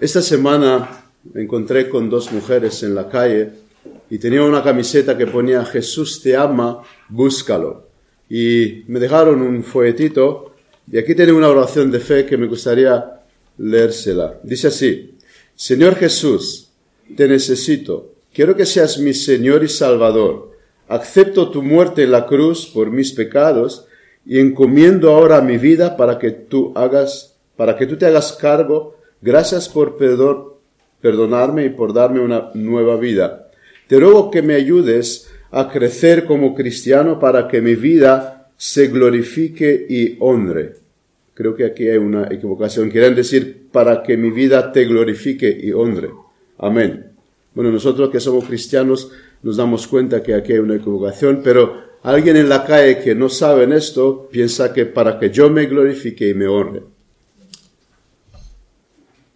Esta semana me encontré con dos mujeres en la calle y tenía una camiseta que ponía Jesús te ama, búscalo. Y me dejaron un folletito y aquí tiene una oración de fe que me gustaría leérsela. Dice así, Señor Jesús, te necesito, quiero que seas mi Señor y Salvador. Acepto tu muerte en la cruz por mis pecados y encomiendo ahora mi vida para que tú hagas, para que tú te hagas cargo Gracias por perdonarme y por darme una nueva vida. Te ruego que me ayudes a crecer como cristiano para que mi vida se glorifique y honre. Creo que aquí hay una equivocación. Quieren decir para que mi vida te glorifique y honre. Amén. Bueno, nosotros que somos cristianos nos damos cuenta que aquí hay una equivocación, pero alguien en la calle que no sabe esto piensa que para que yo me glorifique y me honre.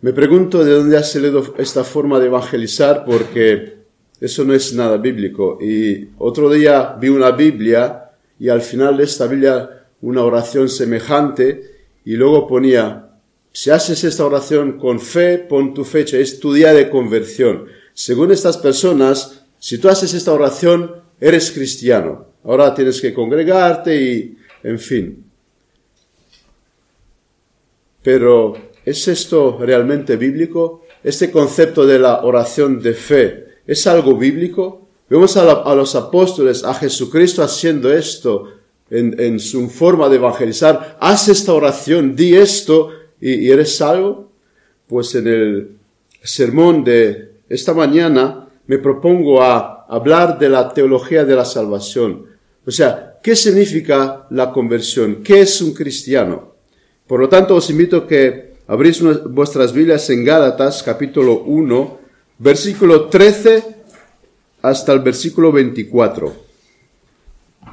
Me pregunto de dónde ha salido esta forma de evangelizar porque eso no es nada bíblico. Y otro día vi una Biblia y al final de esta Biblia una oración semejante y luego ponía, si haces esta oración con fe, pon tu fecha, es tu día de conversión. Según estas personas, si tú haces esta oración, eres cristiano. Ahora tienes que congregarte y, en fin. Pero ¿Es esto realmente bíblico? ¿Este concepto de la oración de fe es algo bíblico? Vemos a, los apóstoles, a Jesucristo haciendo esto en, su forma de evangelizar. Haz esta oración, di esto y, eres salvo. Pues en el sermón de esta mañana me propongo a hablar de la teología de la salvación. O sea, ¿qué significa la conversión? ¿Qué es un cristiano? Por lo tanto, os invito que Abrís vuestras Biblias en Gálatas capítulo 1, versículo 13 hasta el versículo 24.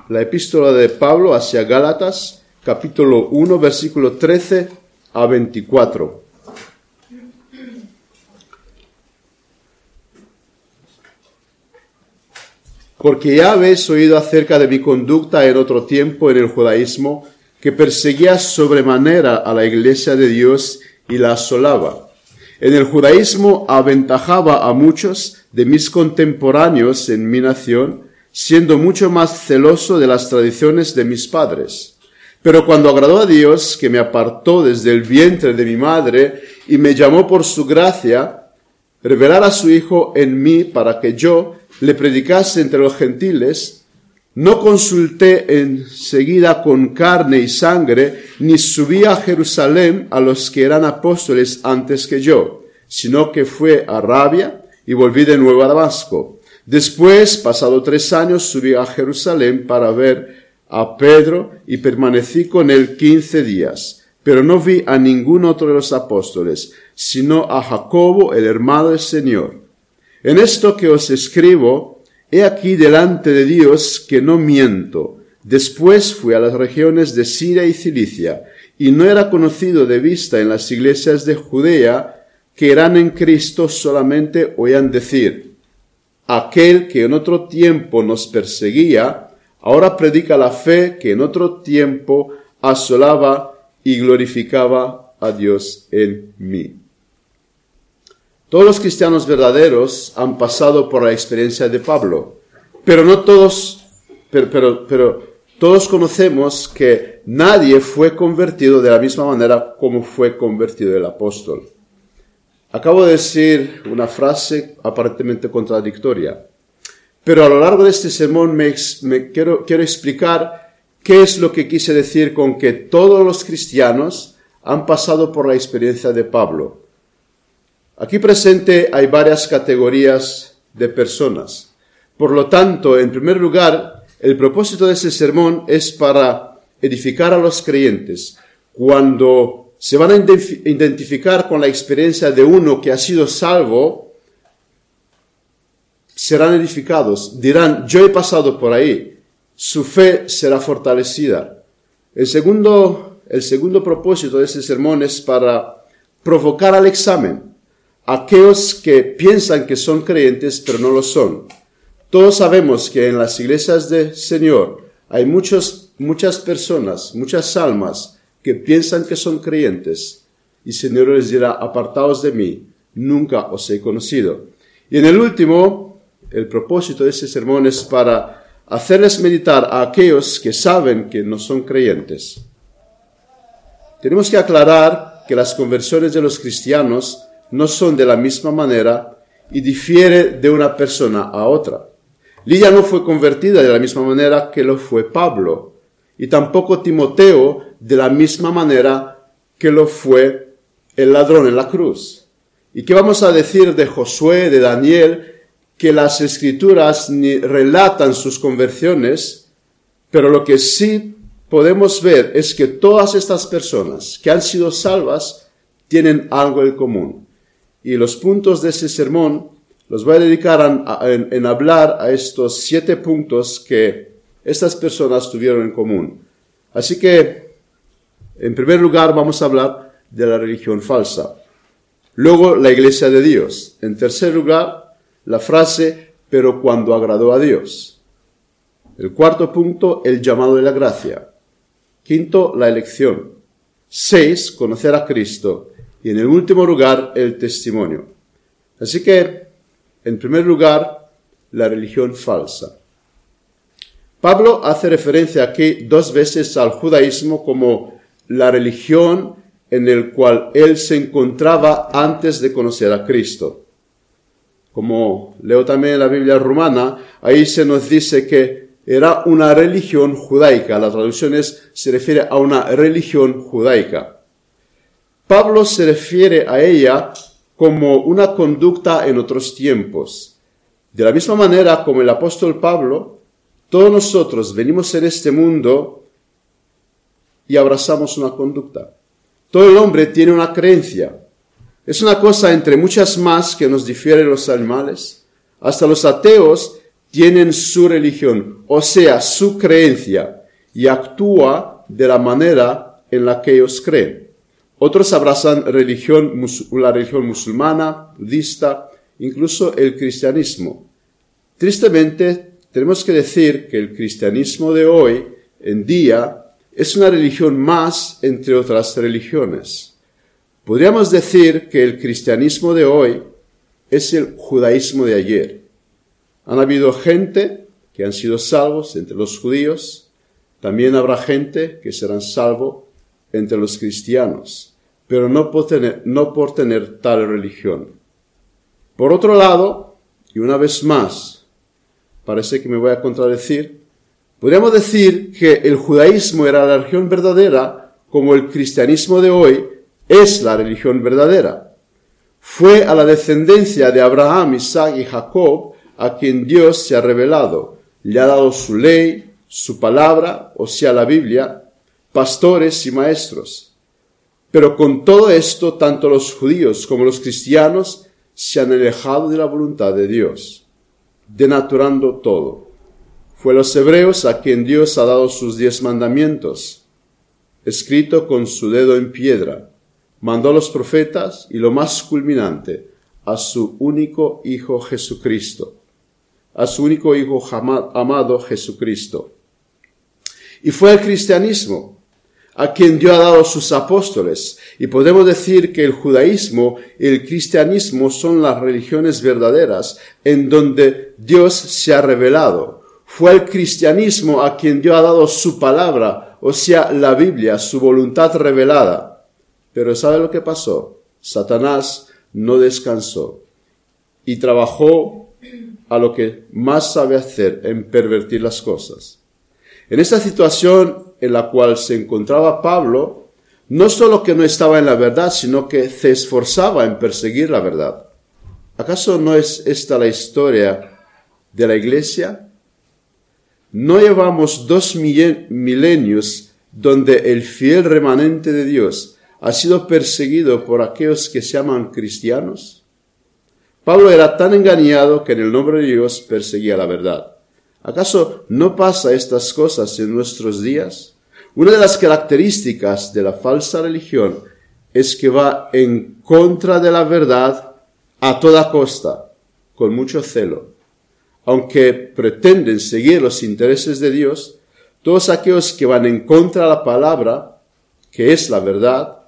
La epístola de Pablo hacia Gálatas capítulo 1, versículo 13 a 24. Porque ya habéis oído acerca de mi conducta en otro tiempo en el judaísmo, que perseguía sobremanera a la iglesia de Dios y la asolaba. En el judaísmo aventajaba a muchos de mis contemporáneos en mi nación, siendo mucho más celoso de las tradiciones de mis padres. Pero cuando agradó a Dios, que me apartó desde el vientre de mi madre y me llamó por su gracia, revelar a su Hijo en mí para que yo le predicase entre los gentiles, no consulté enseguida con carne y sangre, ni subí a Jerusalén a los que eran apóstoles antes que yo, sino que fue a Arabia y volví de nuevo a Damasco. Después, pasado tres años, subí a Jerusalén para ver a Pedro y permanecí con él quince días. Pero no vi a ningún otro de los apóstoles, sino a Jacobo, el hermano del Señor. En esto que os escribo, He aquí delante de Dios que no miento. Después fui a las regiones de Siria y Cilicia, y no era conocido de vista en las iglesias de Judea que eran en Cristo solamente oían decir, aquel que en otro tiempo nos perseguía, ahora predica la fe que en otro tiempo asolaba y glorificaba a Dios en mí. Todos los cristianos verdaderos han pasado por la experiencia de Pablo, pero no todos, pero, pero, todos conocemos que nadie fue convertido de la misma manera como fue convertido el apóstol. Acabo de decir una frase aparentemente contradictoria, pero a lo largo de este sermón me, me quiero, quiero explicar qué es lo que quise decir con que todos los cristianos han pasado por la experiencia de Pablo. Aquí presente hay varias categorías de personas. Por lo tanto, en primer lugar, el propósito de ese sermón es para edificar a los creyentes. Cuando se van a identificar con la experiencia de uno que ha sido salvo, serán edificados, dirán, yo he pasado por ahí, su fe será fortalecida. El segundo, el segundo propósito de ese sermón es para provocar al examen aquellos que piensan que son creyentes pero no lo son. Todos sabemos que en las iglesias del Señor hay muchos, muchas personas, muchas almas que piensan que son creyentes y el Señor les dirá, apartaos de mí, nunca os he conocido. Y en el último, el propósito de ese sermón es para hacerles meditar a aquellos que saben que no son creyentes. Tenemos que aclarar que las conversiones de los cristianos no son de la misma manera y difiere de una persona a otra. Lidia no fue convertida de la misma manera que lo fue Pablo, y tampoco Timoteo de la misma manera que lo fue el ladrón en la cruz. ¿Y qué vamos a decir de Josué, de Daniel, que las escrituras ni relatan sus conversiones, pero lo que sí podemos ver es que todas estas personas que han sido salvas tienen algo en común. Y los puntos de ese sermón los voy a dedicar en, hablar a estos siete puntos que estas personas tuvieron en común. Así que, en primer lugar, vamos a hablar de la religión falsa. Luego, la iglesia de Dios. En tercer lugar, la frase, pero cuando agradó a Dios. El cuarto punto, el llamado de la gracia. Quinto, la elección. Seis, conocer a Cristo. Y en el último lugar, el testimonio. Así que en primer lugar, la religión falsa. Pablo hace referencia aquí dos veces al judaísmo como la religión en el cual él se encontraba antes de conocer a Cristo. Como leo también en la Biblia romana, ahí se nos dice que era una religión judaica. La traducción se refiere a una religión judaica. Pablo se refiere a ella como una conducta en otros tiempos. De la misma manera como el apóstol Pablo, todos nosotros venimos en este mundo y abrazamos una conducta. Todo el hombre tiene una creencia. Es una cosa entre muchas más que nos difieren los animales. Hasta los ateos tienen su religión, o sea, su creencia, y actúa de la manera en la que ellos creen. Otros abrazan religión, la religión musulmana, budista, incluso el cristianismo. Tristemente, tenemos que decir que el cristianismo de hoy en día es una religión más entre otras religiones. Podríamos decir que el cristianismo de hoy es el judaísmo de ayer. Han habido gente que han sido salvos entre los judíos, también habrá gente que serán salvos entre los cristianos, pero no por tener, tal religión. Por otro lado, y una vez más, parece que me voy a contradecir, podríamos decir que el judaísmo era la religión verdadera como el cristianismo de hoy es la religión verdadera. Fue a la descendencia de Abraham, Isaac y Jacob a quien Dios se ha revelado. Le ha dado su ley, su palabra, o sea, la Biblia, pastores y maestros. Pero con todo esto, tanto los judíos como los cristianos se han alejado de la voluntad de Dios, denaturando todo. Fue los hebreos a quien Dios ha dado sus diez mandamientos, escrito con su dedo en piedra. Mandó a los profetas y lo más culminante, a su único Hijo Jesucristo, a su único Hijo amado Jesucristo. Y fue el cristianismo a quien Dios ha dado sus apóstoles. Y podemos decir que el judaísmo y el cristianismo son las religiones verdaderas en donde Dios se ha revelado. Fue el cristianismo a quien Dios ha dado su palabra, o sea, la Biblia, su voluntad revelada. Pero ¿sabe lo que pasó? Satanás no descansó y trabajó a lo que más sabe hacer, en pervertir las cosas. En esta situación en la cual se encontraba Pablo, no solo que no estaba en la verdad, sino que se esforzaba en perseguir la verdad. ¿Acaso no es esta la historia de la iglesia? ¿No llevamos dos milenios donde el fiel remanente de Dios ha sido perseguido por aquellos que se llaman cristianos? Pablo era tan engañado que en el nombre de Dios perseguía la verdad. ¿Acaso no pasa estas cosas en nuestros días? Una de las características de la falsa religión es que va en contra de la verdad a toda costa, con mucho celo. Aunque pretenden seguir los intereses de Dios, todos aquellos que van en contra de la palabra, que es la verdad,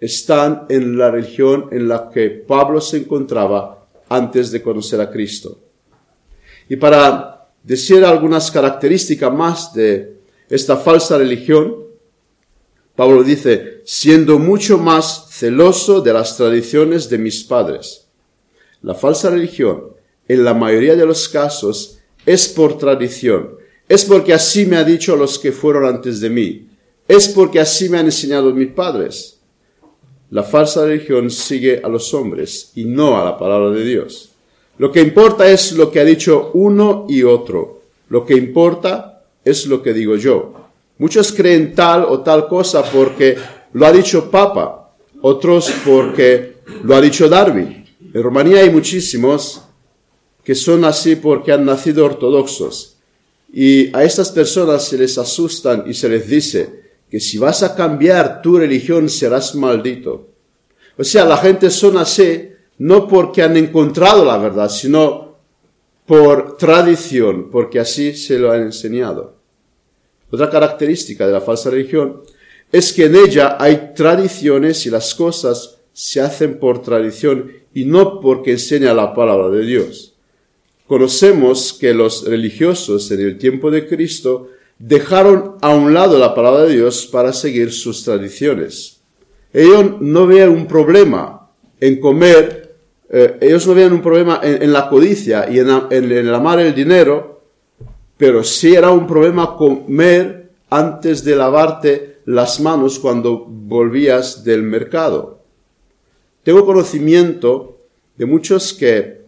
están en la religión en la que Pablo se encontraba antes de conocer a Cristo. Y para decir algunas características más de esta falsa religión, Pablo dice, siendo mucho más celoso de las tradiciones de mis padres. La falsa religión, en la mayoría de los casos, es por tradición, es porque así me ha dicho los que fueron antes de mí, es porque así me han enseñado mis padres. La falsa religión sigue a los hombres y no a la palabra de Dios. Lo que importa es lo que ha dicho uno y otro. Lo que importa es lo que digo yo. Muchos creen tal o tal cosa porque lo ha dicho Papa, otros porque lo ha dicho Darwin. En Rumanía hay muchísimos que son así porque han nacido ortodoxos. Y a estas personas se les asustan y se les dice, que si vas a cambiar tu religión serás maldito. O sea, la gente son así no porque han encontrado la verdad, sino por tradición, porque así se lo han enseñado. Otra característica de la falsa religión es que en ella hay tradiciones y las cosas se hacen por tradición y no porque enseña la palabra de Dios. Conocemos que los religiosos en el tiempo de Cristo dejaron a un lado la palabra de Dios para seguir sus tradiciones. Ellos no veían un problema en comer, eh, ellos no veían un problema en, la codicia y en, en, el amar el dinero, pero sí era un problema comer antes de lavarte las manos cuando volvías del mercado. Tengo conocimiento de muchos que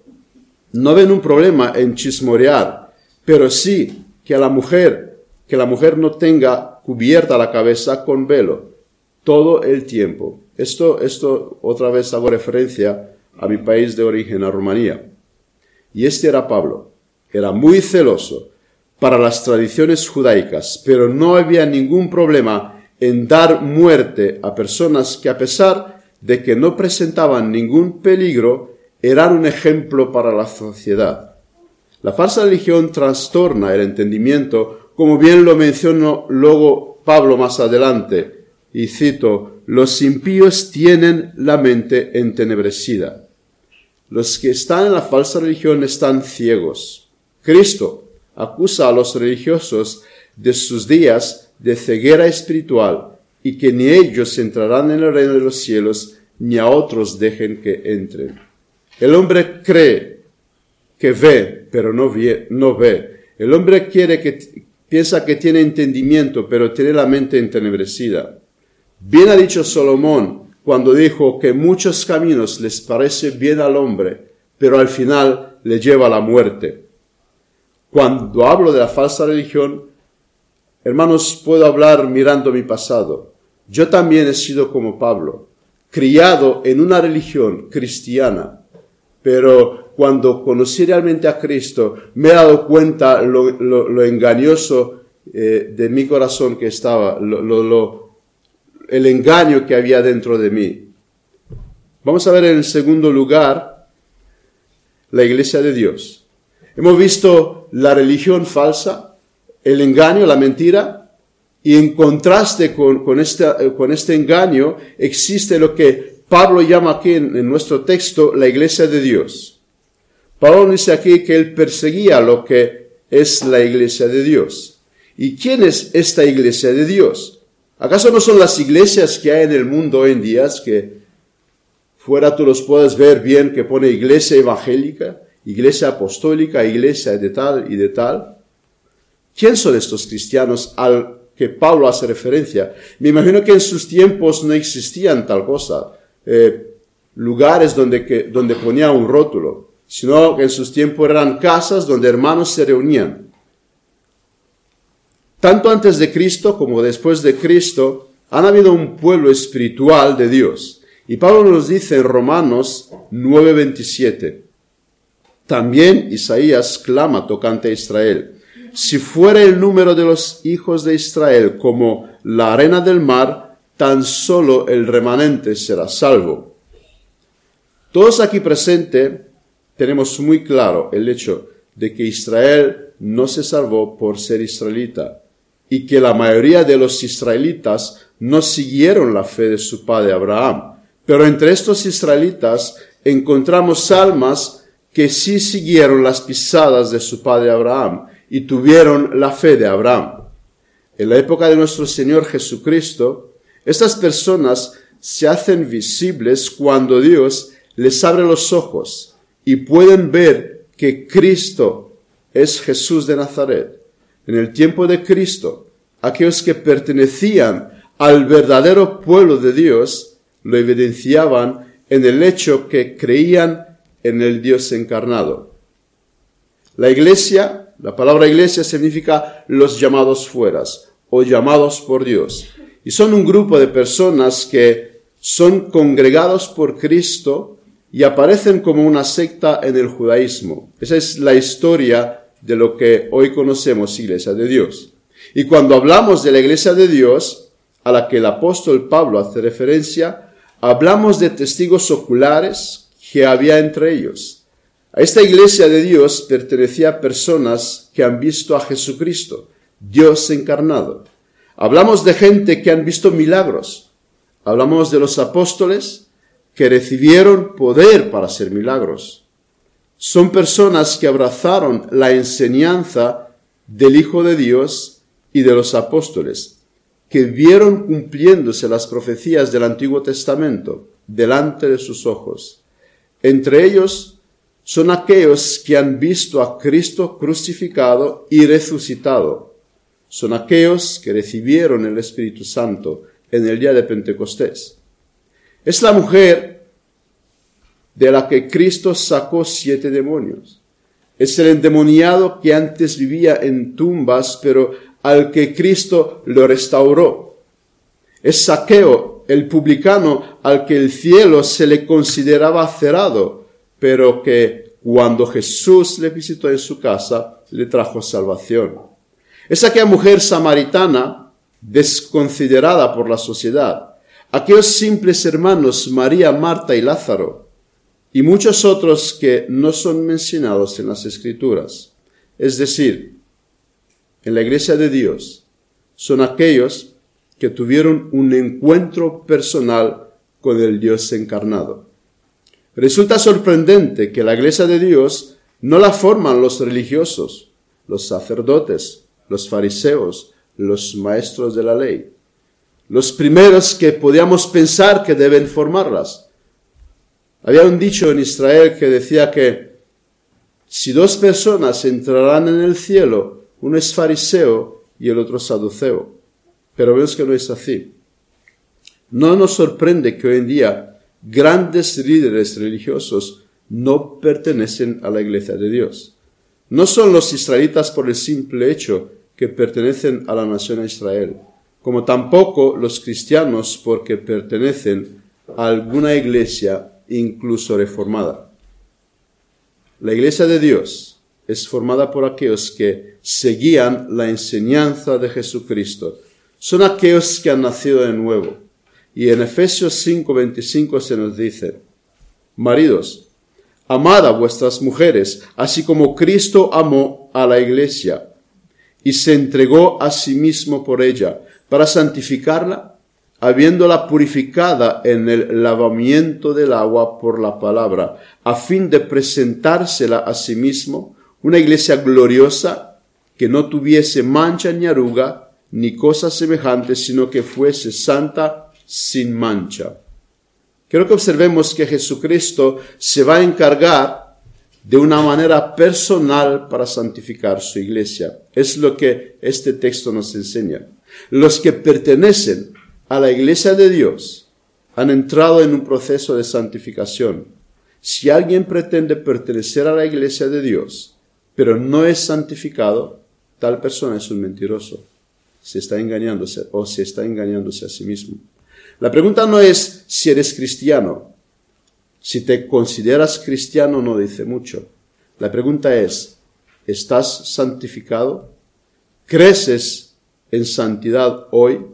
no ven un problema en chismorear, pero sí que a la mujer que la mujer no tenga cubierta la cabeza con velo todo el tiempo. Esto, esto otra vez hago referencia a mi país de origen, a Rumanía. Y este era Pablo. Era muy celoso para las tradiciones judaicas, pero no había ningún problema en dar muerte a personas que a pesar de que no presentaban ningún peligro, eran un ejemplo para la sociedad. La falsa religión trastorna el entendimiento como bien lo mencionó luego Pablo más adelante, y cito, los impíos tienen la mente entenebrecida. Los que están en la falsa religión están ciegos. Cristo acusa a los religiosos de sus días de ceguera espiritual y que ni ellos entrarán en el reino de los cielos ni a otros dejen que entren. El hombre cree que ve, pero no ve. El hombre quiere que, Piensa que tiene entendimiento, pero tiene la mente entenebrecida. Bien ha dicho Salomón cuando dijo que muchos caminos les parece bien al hombre, pero al final le lleva a la muerte. Cuando hablo de la falsa religión, hermanos, puedo hablar mirando mi pasado. Yo también he sido como Pablo, criado en una religión cristiana, pero cuando conocí realmente a Cristo, me he dado cuenta lo, engañoso eh, de mi corazón que estaba, el engaño que había dentro de mí. Vamos a ver en segundo lugar la iglesia de Dios. Hemos visto la religión falsa, el engaño, la mentira, y en contraste con, este, con este engaño existe lo que Pablo llama aquí en nuestro texto la iglesia de Dios. Pablo dice aquí que él perseguía lo que es la iglesia de Dios. ¿Y quién es esta iglesia de Dios? ¿Acaso no son las iglesias que hay en el mundo hoy en día que fuera tú los puedes ver bien que pone iglesia evangélica, iglesia apostólica, iglesia de tal y de tal? ¿Quién son estos cristianos al que Pablo hace referencia? Me imagino que en sus tiempos no existían tal cosa, eh, lugares donde, que, donde ponía un rótulo sino que en sus tiempos eran casas donde hermanos se reunían. Tanto antes de Cristo como después de Cristo han habido un pueblo espiritual de Dios. Y Pablo nos dice en Romanos 9:27, también Isaías clama tocante a Israel, si fuera el número de los hijos de Israel como la arena del mar, tan solo el remanente será salvo. Todos aquí presentes tenemos muy claro el hecho de que Israel no se salvó por ser israelita. y que la mayoría de los israelitas no siguieron la fe de su padre Abraham. Pero entre estos israelitas encontramos almas que sí siguieron las pisadas de su padre Abraham y tuvieron la fe de Abraham. En la época de nuestro Señor Jesucristo, estas personas se hacen visibles cuando Dios les abre los ojos y pueden ver que Cristo es Jesús de Nazaret. En el tiempo de Cristo, aquellos que pertenecían al verdadero pueblo de Dios lo evidenciaban en el hecho que creían en el Dios encarnado. La iglesia, la palabra iglesia significa los llamados fueras o llamados por Dios. Y son un grupo de personas que son congregados por Cristo y aparecen como una secta en el judaísmo. Esa es la historia de lo que hoy conocemos Iglesia de Dios. Y cuando hablamos de la Iglesia de Dios, a la que el apóstol Pablo hace referencia, hablamos de testigos oculares que había entre ellos. A esta Iglesia de Dios pertenecía personas que han visto a Jesucristo, Dios encarnado. Hablamos de gente que han visto milagros. Hablamos de los apóstoles que recibieron poder para hacer milagros. Son personas que abrazaron la enseñanza del Hijo de Dios y de los apóstoles, que vieron cumpliéndose las profecías del Antiguo Testamento delante de sus ojos. Entre ellos son aquellos que han visto a Cristo crucificado y resucitado son aquellos que recibieron el Espíritu Santo en el día de Pentecostés. Es la mujer de la que Cristo sacó siete demonios. Es el endemoniado que antes vivía en tumbas, pero al que Cristo lo restauró. Es Saqueo, el publicano, al que el cielo se le consideraba cerrado, pero que cuando Jesús le visitó en su casa, le trajo salvación. Es aquella mujer samaritana desconsiderada por la sociedad, aquellos simples hermanos María, Marta y Lázaro, y muchos otros que no son mencionados en las escrituras. Es decir, en la iglesia de Dios son aquellos que tuvieron un encuentro personal con el Dios encarnado. Resulta sorprendente que la iglesia de Dios no la forman los religiosos, los sacerdotes, los fariseos, los maestros de la ley, los primeros que podíamos pensar que deben formarlas. Había un dicho en Israel que decía que si dos personas entrarán en el cielo, uno es fariseo y el otro saduceo. Pero vemos que no es así. No nos sorprende que hoy en día grandes líderes religiosos no pertenecen a la iglesia de Dios. No son los israelitas por el simple hecho que pertenecen a la nación de Israel, como tampoco los cristianos porque pertenecen a alguna iglesia incluso reformada. La iglesia de Dios es formada por aquellos que seguían la enseñanza de Jesucristo. Son aquellos que han nacido de nuevo. Y en Efesios 5:25 se nos dice, Maridos, amad a vuestras mujeres, así como Cristo amó a la iglesia y se entregó a sí mismo por ella, para santificarla, habiéndola purificada en el lavamiento del agua por la palabra, a fin de presentársela a sí mismo, una iglesia gloriosa, que no tuviese mancha ni arruga, ni cosa semejante, sino que fuese santa sin mancha. Quiero que observemos que Jesucristo se va a encargar de una manera personal para santificar su iglesia. Es lo que este texto nos enseña. Los que pertenecen a la iglesia de Dios han entrado en un proceso de santificación. Si alguien pretende pertenecer a la iglesia de Dios, pero no es santificado, tal persona es un mentiroso. Se está engañándose o se está engañándose a sí mismo. La pregunta no es si eres cristiano, si te consideras cristiano no dice mucho. La pregunta es, ¿estás santificado? ¿Creces en santidad hoy?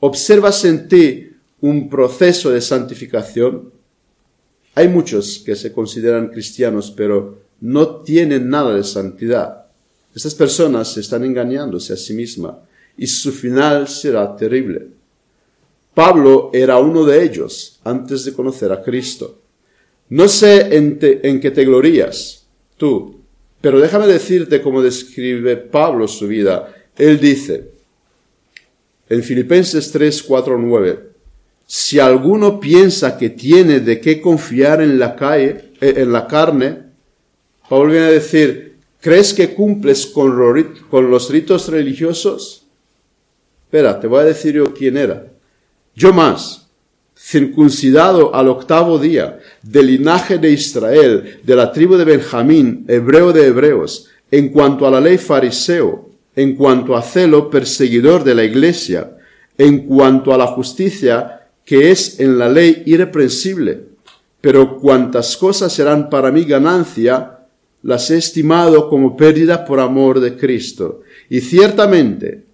¿Observas en ti un proceso de santificación? Hay muchos que se consideran cristianos, pero no tienen nada de santidad. Estas personas se están engañándose a sí mismas. Y su final será terrible. Pablo era uno de ellos antes de conocer a Cristo. No sé en, qué te glorías tú, pero déjame decirte cómo describe Pablo su vida. Él dice, en Filipenses 3, 4, 9, si alguno piensa que tiene de qué confiar en la calle, eh, en la carne, Pablo viene a decir, ¿crees que cumples con los ritos religiosos? Espera, te voy a decir yo quién era. Yo más, circuncidado al octavo día, del linaje de Israel, de la tribu de Benjamín, hebreo de hebreos, en cuanto a la ley fariseo, en cuanto a celo perseguidor de la iglesia, en cuanto a la justicia que es en la ley irreprensible. Pero cuantas cosas serán para mí ganancia, las he estimado como pérdida por amor de Cristo. Y ciertamente,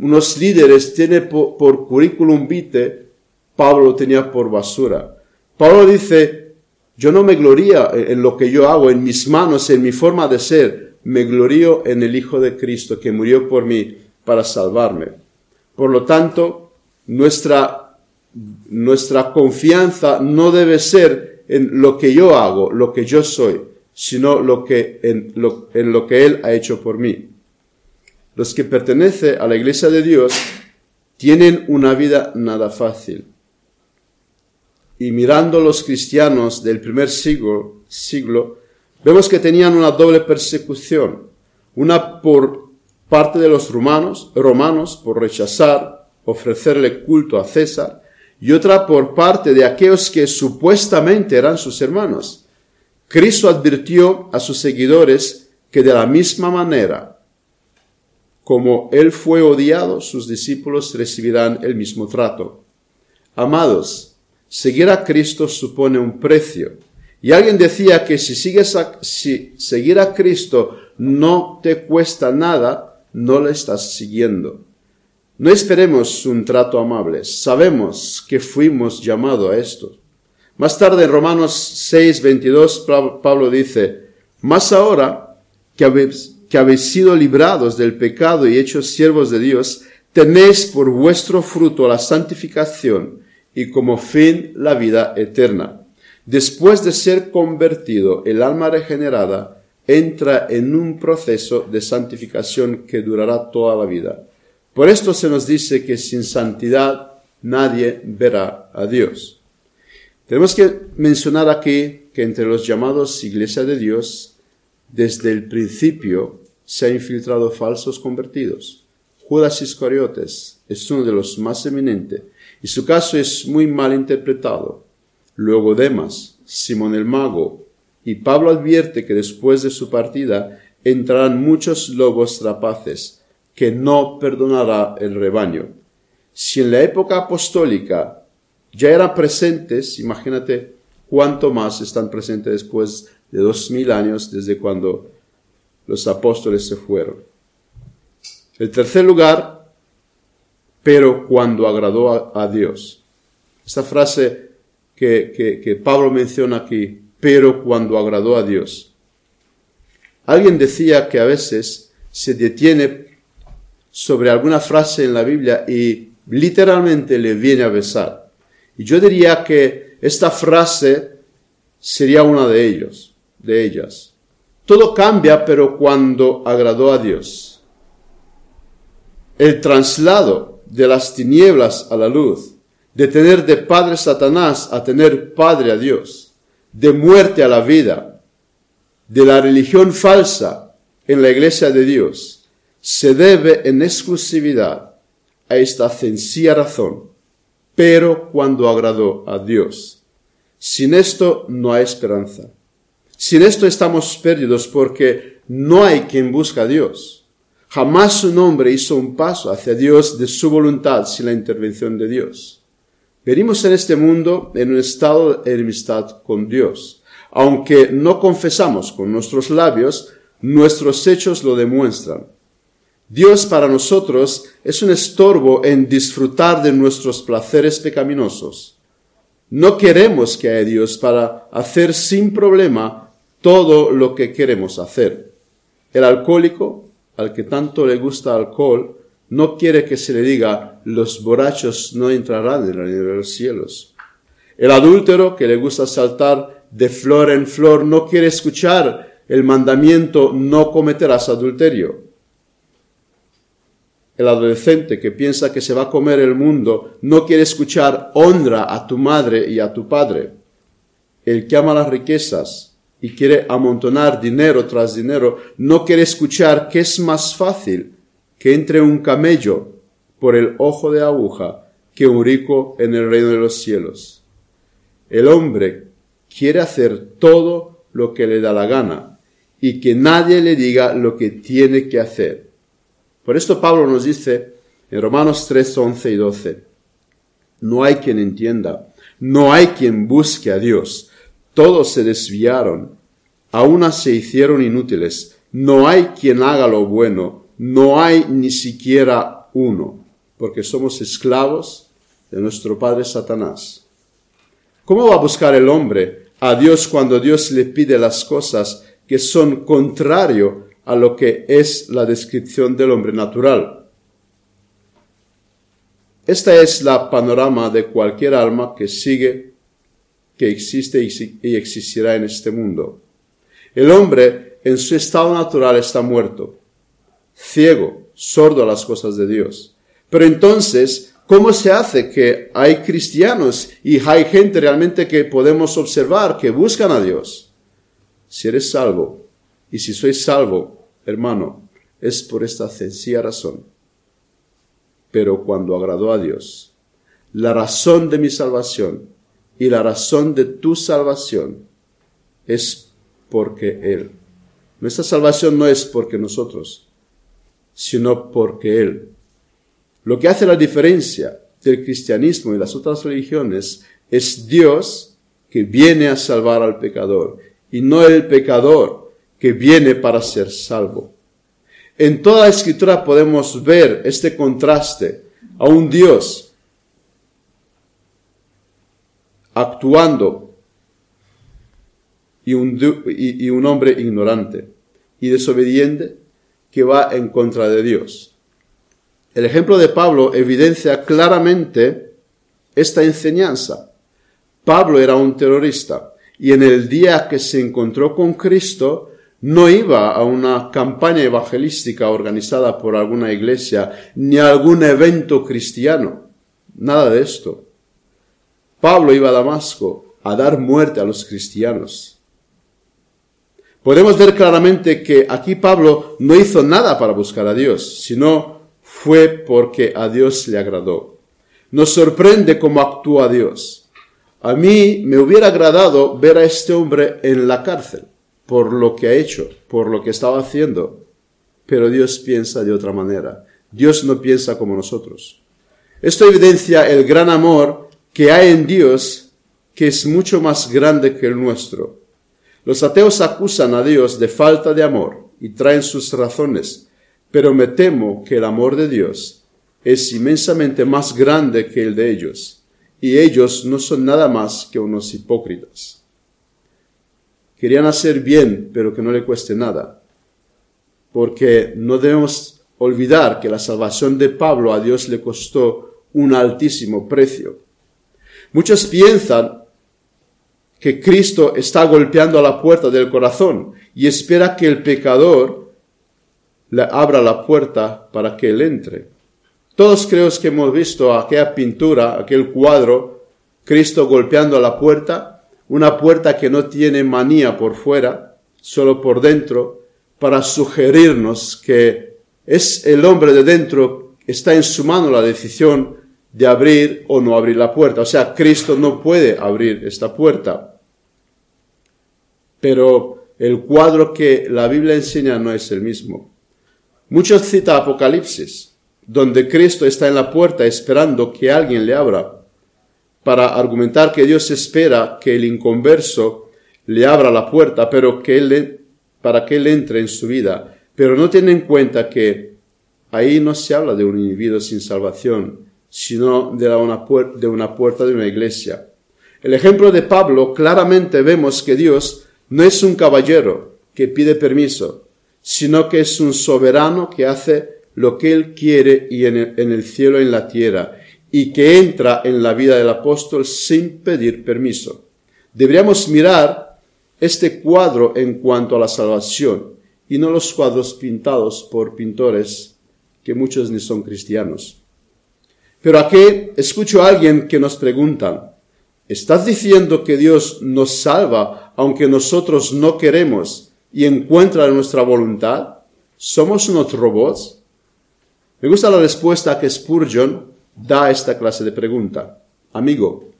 unos líderes tiene por, currículum vitae, Pablo tenía por basura. Pablo dice, yo no me gloría en lo que yo hago, en mis manos, en mi forma de ser, me glorío en el Hijo de Cristo que murió por mí para salvarme. Por lo tanto, nuestra, nuestra confianza no debe ser en lo que yo hago, lo que yo soy, sino lo que, en, lo, en lo que Él ha hecho por mí los que pertenecen a la iglesia de Dios tienen una vida nada fácil. Y mirando los cristianos del primer siglo, siglo, vemos que tenían una doble persecución. Una por parte de los romanos, romanos por rechazar, ofrecerle culto a César, y otra por parte de aquellos que supuestamente eran sus hermanos. Cristo advirtió a sus seguidores que de la misma manera como Él fue odiado, sus discípulos recibirán el mismo trato. Amados, seguir a Cristo supone un precio. Y alguien decía que si sigues a, si seguir a Cristo no te cuesta nada, no le estás siguiendo. No esperemos un trato amable. Sabemos que fuimos llamados a esto. Más tarde en Romanos 6, 22, Pablo dice, más ahora que habéis, que habéis sido librados del pecado y hechos siervos de Dios, tenéis por vuestro fruto la santificación y como fin la vida eterna. Después de ser convertido, el alma regenerada entra en un proceso de santificación que durará toda la vida. Por esto se nos dice que sin santidad nadie verá a Dios. Tenemos que mencionar aquí que entre los llamados Iglesia de Dios desde el principio se han infiltrado falsos convertidos. Judas Iscariotes es uno de los más eminentes y su caso es muy mal interpretado. Luego Demas, Simón el Mago y Pablo advierte que después de su partida entrarán muchos lobos rapaces que no perdonará el rebaño. Si en la época apostólica ya eran presentes, imagínate cuánto más están presentes después de dos mil años desde cuando los apóstoles se fueron. El tercer lugar, pero cuando agradó a, Dios. Esta frase que, que Pablo menciona aquí, pero cuando agradó a Dios. Alguien decía que a veces se detiene sobre alguna frase en la Biblia y literalmente le viene a besar. Y yo diría que esta frase sería una de ellos de ellas. Todo cambia, pero cuando agradó a Dios. El traslado de las tinieblas a la luz, de tener de padre Satanás a tener padre a Dios, de muerte a la vida, de la religión falsa en la iglesia de Dios, se debe en exclusividad a esta sencilla razón, pero cuando agradó a Dios. Sin esto no hay esperanza. Sin esto estamos perdidos porque no hay quien busca a Dios. Jamás un hombre hizo un paso hacia Dios de su voluntad sin la intervención de Dios. Venimos en este mundo en un estado de enemistad con Dios. Aunque no confesamos con nuestros labios, nuestros hechos lo demuestran. Dios para nosotros es un estorbo en disfrutar de nuestros placeres pecaminosos. No queremos que haya Dios para hacer sin problema todo lo que queremos hacer. El alcohólico al que tanto le gusta alcohol, no quiere que se le diga los borrachos no entrarán en el de los cielos. El adúltero que le gusta saltar de flor en flor no quiere escuchar el mandamiento no cometerás adulterio. El adolescente que piensa que se va a comer el mundo no quiere escuchar honra a tu madre y a tu padre. El que ama las riquezas y quiere amontonar dinero tras dinero, no quiere escuchar que es más fácil que entre un camello por el ojo de aguja que un rico en el reino de los cielos. El hombre quiere hacer todo lo que le da la gana y que nadie le diga lo que tiene que hacer. Por esto Pablo nos dice en Romanos 3, 11 y 12, no hay quien entienda, no hay quien busque a Dios todos se desviaron, a unas se hicieron inútiles, no hay quien haga lo bueno, no hay ni siquiera uno, porque somos esclavos de nuestro Padre Satanás. ¿Cómo va a buscar el hombre a Dios cuando Dios le pide las cosas que son contrario a lo que es la descripción del hombre natural? Esta es la panorama de cualquier alma que sigue que existe y existirá en este mundo. El hombre en su estado natural está muerto, ciego, sordo a las cosas de Dios. Pero entonces, ¿cómo se hace que hay cristianos y hay gente realmente que podemos observar que buscan a Dios? Si eres salvo, y si soy salvo, hermano, es por esta sencilla razón. Pero cuando agradó a Dios, la razón de mi salvación y la razón de tu salvación es porque Él. Nuestra salvación no es porque nosotros, sino porque Él. Lo que hace la diferencia del cristianismo y las otras religiones es Dios que viene a salvar al pecador y no el pecador que viene para ser salvo. En toda escritura podemos ver este contraste a un Dios actuando y un, y, un hombre ignorante y desobediente que va en contra de Dios. El ejemplo de Pablo evidencia claramente esta enseñanza. Pablo era un terrorista y en el día que se encontró con Cristo no iba a una campaña evangelística organizada por alguna iglesia ni a algún evento cristiano. Nada de esto. Pablo iba a Damasco a dar muerte a los cristianos. Podemos ver claramente que aquí Pablo no hizo nada para buscar a Dios, sino fue porque a Dios le agradó. Nos sorprende cómo actúa Dios. A mí me hubiera agradado ver a este hombre en la cárcel por lo que ha hecho, por lo que estaba haciendo. Pero Dios piensa de otra manera. Dios no piensa como nosotros. Esto evidencia el gran amor que hay en Dios que es mucho más grande que el nuestro. Los ateos acusan a Dios de falta de amor y traen sus razones, pero me temo que el amor de Dios es inmensamente más grande que el de ellos, y ellos no son nada más que unos hipócritas. Querían hacer bien, pero que no le cueste nada, porque no debemos olvidar que la salvación de Pablo a Dios le costó un altísimo precio. Muchos piensan que Cristo está golpeando a la puerta del corazón y espera que el pecador le abra la puerta para que él entre. Todos creo que hemos visto aquella pintura, aquel cuadro, Cristo golpeando a la puerta, una puerta que no tiene manía por fuera, solo por dentro, para sugerirnos que es el hombre de dentro, está en su mano la decisión de abrir o no abrir la puerta. O sea, Cristo no puede abrir esta puerta. Pero el cuadro que la Biblia enseña no es el mismo. Muchos cita Apocalipsis, donde Cristo está en la puerta esperando que alguien le abra, para argumentar que Dios espera que el inconverso le abra la puerta, pero que él, para que él entre en su vida. Pero no tiene en cuenta que ahí no se habla de un individuo sin salvación, sino de una, de una puerta de una iglesia. El ejemplo de Pablo claramente vemos que Dios no es un caballero que pide permiso, sino que es un soberano que hace lo que él quiere y en el, en el cielo y en la tierra, y que entra en la vida del apóstol sin pedir permiso. Deberíamos mirar este cuadro en cuanto a la salvación y no los cuadros pintados por pintores que muchos ni son cristianos. Pero aquí escucho a alguien que nos pregunta, ¿Estás diciendo que Dios nos salva aunque nosotros no queremos y encuentra nuestra voluntad? ¿Somos unos robots? Me gusta la respuesta que Spurgeon da a esta clase de pregunta. Amigo,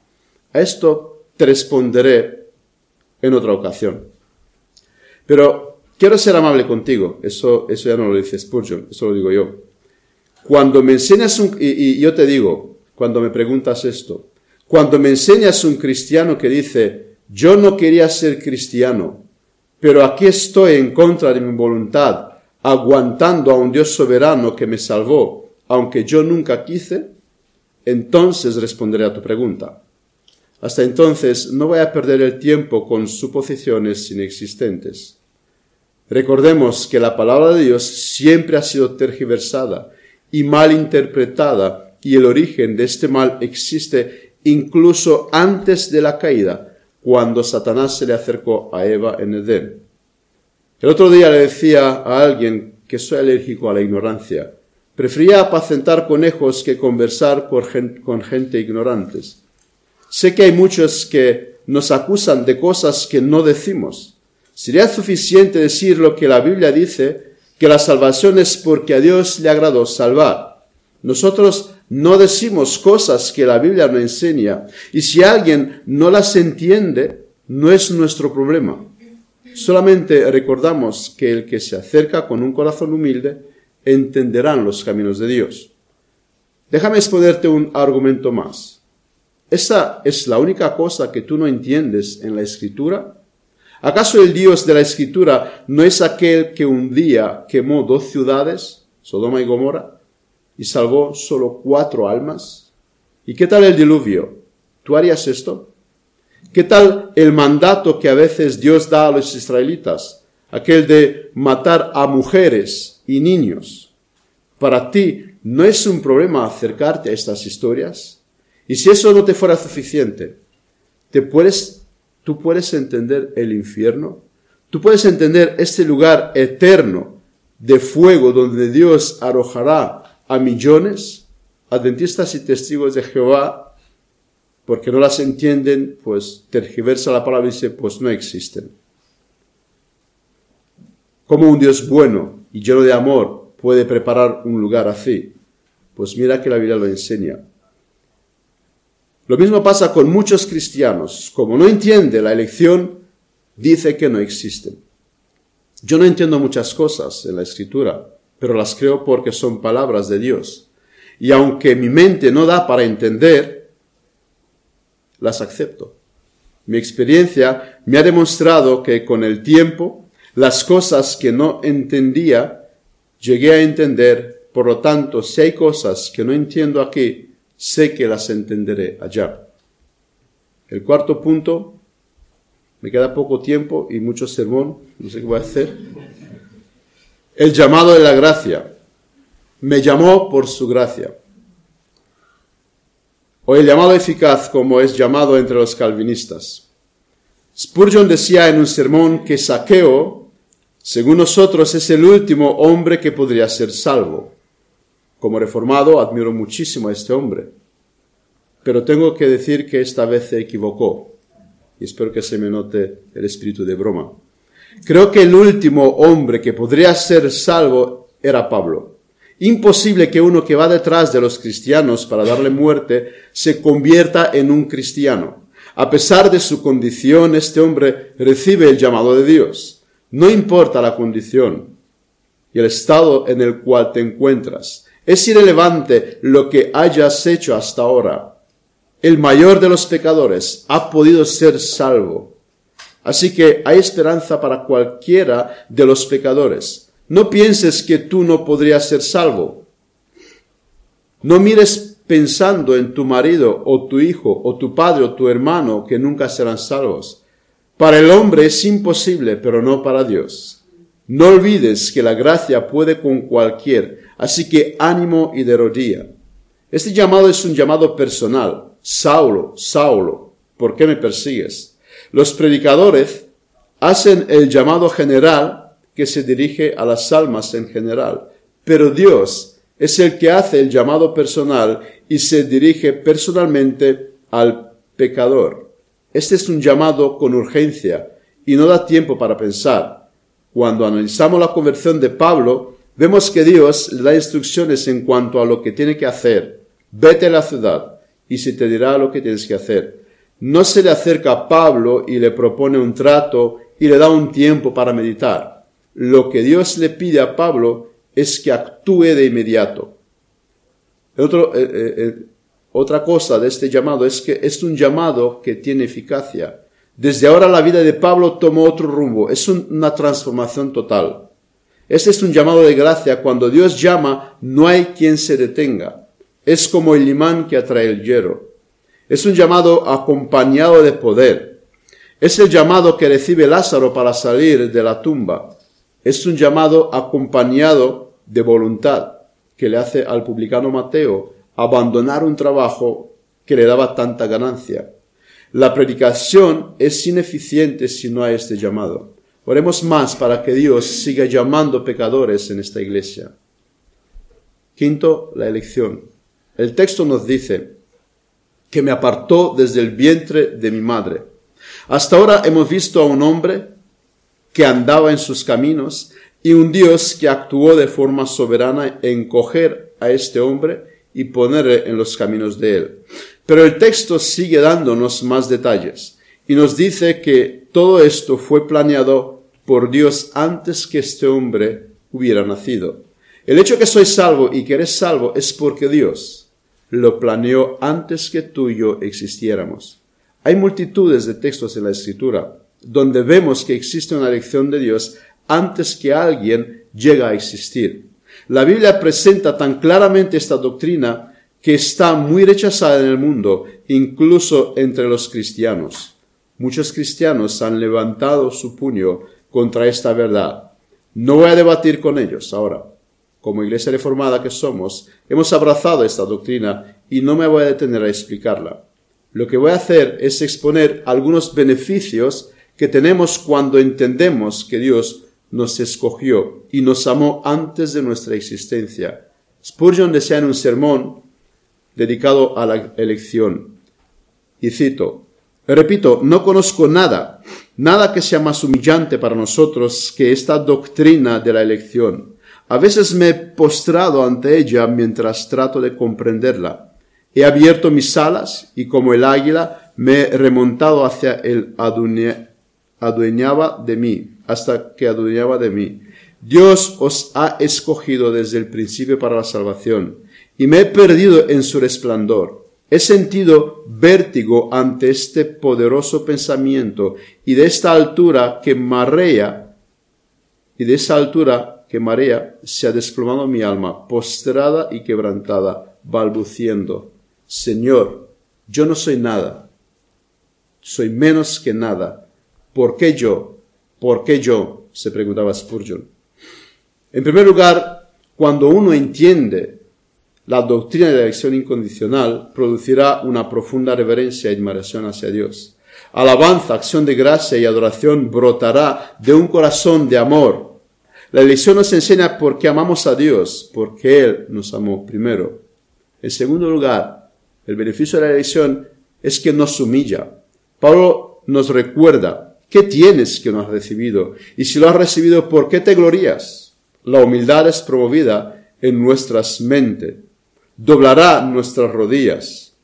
a esto te responderé en otra ocasión. Pero quiero ser amable contigo. Eso, eso ya no lo dice Spurgeon, eso lo digo yo. Cuando me enseñas un, y yo te digo, cuando me preguntas esto, cuando me enseñas un cristiano que dice, yo no quería ser cristiano, pero aquí estoy en contra de mi voluntad, aguantando a un Dios soberano que me salvó, aunque yo nunca quise, entonces responderé a tu pregunta. Hasta entonces no voy a perder el tiempo con suposiciones inexistentes. Recordemos que la palabra de Dios siempre ha sido tergiversada y mal interpretada y el origen de este mal existe incluso antes de la caída, cuando Satanás se le acercó a Eva en Edén. El otro día le decía a alguien que soy alérgico a la ignorancia. Prefería apacentar conejos que conversar con gente ignorantes. Sé que hay muchos que nos acusan de cosas que no decimos. Sería suficiente decir lo que la Biblia dice, que la salvación es porque a Dios le agradó salvar. Nosotros no decimos cosas que la Biblia no enseña. Y si alguien no las entiende, no es nuestro problema. Solamente recordamos que el que se acerca con un corazón humilde entenderán los caminos de Dios. Déjame exponerte un argumento más. ¿Esa es la única cosa que tú no entiendes en la Escritura? ¿Acaso el Dios de la Escritura no es aquel que un día quemó dos ciudades, Sodoma y Gomorra? y salvó solo cuatro almas? ¿Y qué tal el diluvio? ¿Tú harías esto? ¿Qué tal el mandato que a veces Dios da a los israelitas? Aquel de matar a mujeres y niños. Para ti, ¿no es un problema acercarte a estas historias? Y si eso no te fuera suficiente, ¿te puedes, tú puedes entender el infierno? ¿Tú puedes entender este lugar eterno de fuego donde Dios arrojará a millones, adventistas y testigos de Jehová, porque no las entienden, pues tergiversa la palabra y dice, pues no existen. ¿Cómo un Dios bueno y lleno de amor puede preparar un lugar así? Pues mira que la Biblia lo enseña. Lo mismo pasa con muchos cristianos. Como no entiende la elección, dice que no existen. Yo no entiendo muchas cosas en la escritura, pero las creo porque son palabras de Dios. Y aunque mi mente no da para entender, las acepto. Mi experiencia me ha demostrado que con el tiempo las cosas que no entendía llegué a entender, por lo tanto, si hay cosas que no entiendo aquí, sé que las entenderé allá. El cuarto punto, me queda poco tiempo y mucho sermón, no sé qué voy a hacer. El llamado de la gracia. Me llamó por su gracia. O el llamado eficaz como es llamado entre los calvinistas. Spurgeon decía en un sermón que Saqueo, según nosotros, es el último hombre que podría ser salvo. Como reformado admiro muchísimo a este hombre. Pero tengo que decir que esta vez se equivocó. Y espero que se me note el espíritu de broma. Creo que el último hombre que podría ser salvo era Pablo. Imposible que uno que va detrás de los cristianos para darle muerte se convierta en un cristiano. A pesar de su condición, este hombre recibe el llamado de Dios. No importa la condición. y el estado en el cual te encuentras. Es irrelevante lo que hayas hecho hasta ahora. El mayor de los pecadores ha podido ser salvo. Así que hay esperanza para cualquiera de los pecadores. No pienses que tú no podrías ser salvo. No mires pensando en tu marido o tu hijo o tu padre o tu hermano que nunca serán salvos. Para el hombre es imposible, pero no para Dios. No olvides que la gracia puede con cualquier, así que ánimo y de rodilla. Este llamado es un llamado personal. Saulo, Saulo, ¿por qué me persigues? Los predicadores hacen el llamado general que se dirige a las almas en general, pero Dios es el que hace el llamado personal y se dirige personalmente al pecador. Este es un llamado con urgencia y no da tiempo para pensar. Cuando analizamos la conversión de Pablo, vemos que Dios le da instrucciones en cuanto a lo que tiene que hacer. Vete a la ciudad y se te dirá lo que tienes que hacer. No se le acerca a Pablo y le propone un trato y le da un tiempo para meditar. Lo que Dios le pide a Pablo es que actúe de inmediato. Eh, eh, eh, otra cosa de este llamado es que es un llamado que tiene eficacia. Desde ahora la vida de Pablo tomó otro rumbo, es una transformación total. Este es un llamado de gracia. Cuando Dios llama, no hay quien se detenga. Es como el imán que atrae el hierro. Es un llamado acompañado de poder. Es el llamado que recibe Lázaro para salir de la tumba. Es un llamado acompañado de voluntad que le hace al publicano Mateo abandonar un trabajo que le daba tanta ganancia. La predicación es ineficiente si no hay este llamado. Oremos más para que Dios siga llamando pecadores en esta iglesia. Quinto, la elección. El texto nos dice que me apartó desde el vientre de mi madre. Hasta ahora hemos visto a un hombre que andaba en sus caminos y un Dios que actuó de forma soberana en coger a este hombre y ponerle en los caminos de él. Pero el texto sigue dándonos más detalles y nos dice que todo esto fue planeado por Dios antes que este hombre hubiera nacido. El hecho que soy salvo y que eres salvo es porque Dios lo planeó antes que tú y yo existiéramos. Hay multitudes de textos en la escritura donde vemos que existe una elección de Dios antes que alguien llegue a existir. La Biblia presenta tan claramente esta doctrina que está muy rechazada en el mundo, incluso entre los cristianos. Muchos cristianos han levantado su puño contra esta verdad. No voy a debatir con ellos ahora. Como iglesia reformada que somos, hemos abrazado esta doctrina y no me voy a detener a explicarla. Lo que voy a hacer es exponer algunos beneficios que tenemos cuando entendemos que Dios nos escogió y nos amó antes de nuestra existencia. Spurgeon desea en un sermón dedicado a la elección. Y cito, repito, no conozco nada, nada que sea más humillante para nosotros que esta doctrina de la elección. A veces me he postrado ante ella mientras trato de comprenderla. He abierto mis alas y como el águila me he remontado hacia el adueñaba de mí hasta que adueñaba de mí. Dios os ha escogido desde el principio para la salvación, y me he perdido en su resplandor. He sentido vértigo ante este poderoso pensamiento, y de esta altura que marea, y de esa altura que marea, se ha desplomado mi alma, postrada y quebrantada, balbuciendo, Señor, yo no soy nada, soy menos que nada. ¿Por qué yo? ¿Por qué yo? se preguntaba Spurgeon. En primer lugar, cuando uno entiende la doctrina de la elección incondicional, producirá una profunda reverencia y admiración hacia Dios. Alabanza, acción de gracia y adoración brotará de un corazón de amor. La elección nos enseña por qué amamos a Dios, porque Él nos amó primero. En segundo lugar, el beneficio de la elección es que nos humilla. Pablo nos recuerda ¿Qué tienes que no has recibido? Y si lo has recibido, ¿por qué te glorías? La humildad es promovida en nuestras mentes. Doblará nuestras rodillas.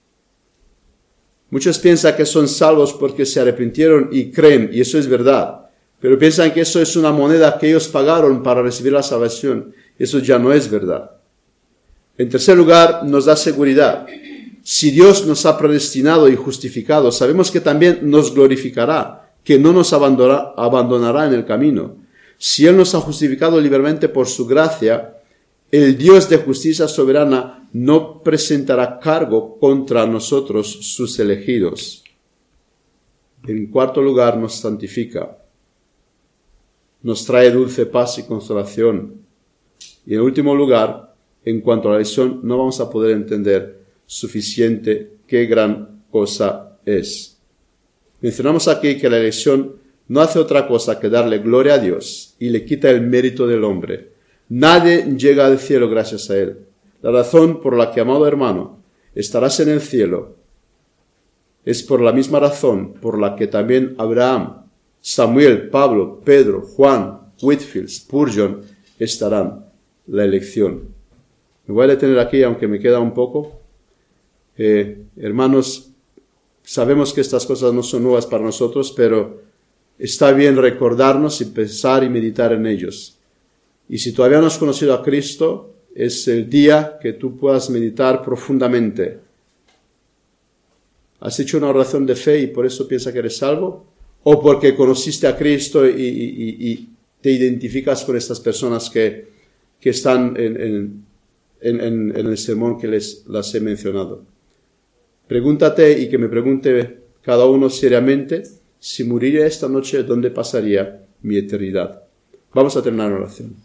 Muchos piensan que son salvos porque se arrepintieron y creen, y eso es verdad. Pero piensan que eso es una moneda que ellos pagaron para recibir la salvación. Eso ya no es verdad. En tercer lugar, nos da seguridad. Si Dios nos ha predestinado y justificado, sabemos que también nos glorificará, que no nos abandonará, en el camino. Si Él nos ha justificado libremente por su gracia, el Dios de justicia soberana no presentará cargo contra nosotros, sus elegidos. En cuarto lugar, nos santifica. Nos trae dulce paz y consolación. Y en último lugar, en cuanto a la elección, no vamos a poder entender suficiente qué gran cosa es. Mencionamos aquí que la elección no hace otra cosa que darle gloria a Dios y le quita el mérito del hombre. Nadie llega al cielo gracias a él. La razón por la que, amado hermano, estarás en el cielo es por la misma razón por la que también Abraham, Samuel, Pablo, Pedro, Juan, Whitfield, Spurgeon estarán la elección. Me voy a detener aquí, aunque me queda un poco. Eh, hermanos, sabemos que estas cosas no son nuevas para nosotros, pero está bien recordarnos y pensar y meditar en ellos. Y si todavía no has conocido a Cristo, es el día que tú puedas meditar profundamente. ¿Has hecho una oración de fe y por eso piensas que eres salvo? ¿O porque conociste a Cristo y, te identificas con estas personas que, están en, el sermón que les las he mencionado? Pregúntate y que me pregunte cada uno seriamente si muriera esta noche, ¿dónde pasaría mi eternidad? Vamos a terminar la oración.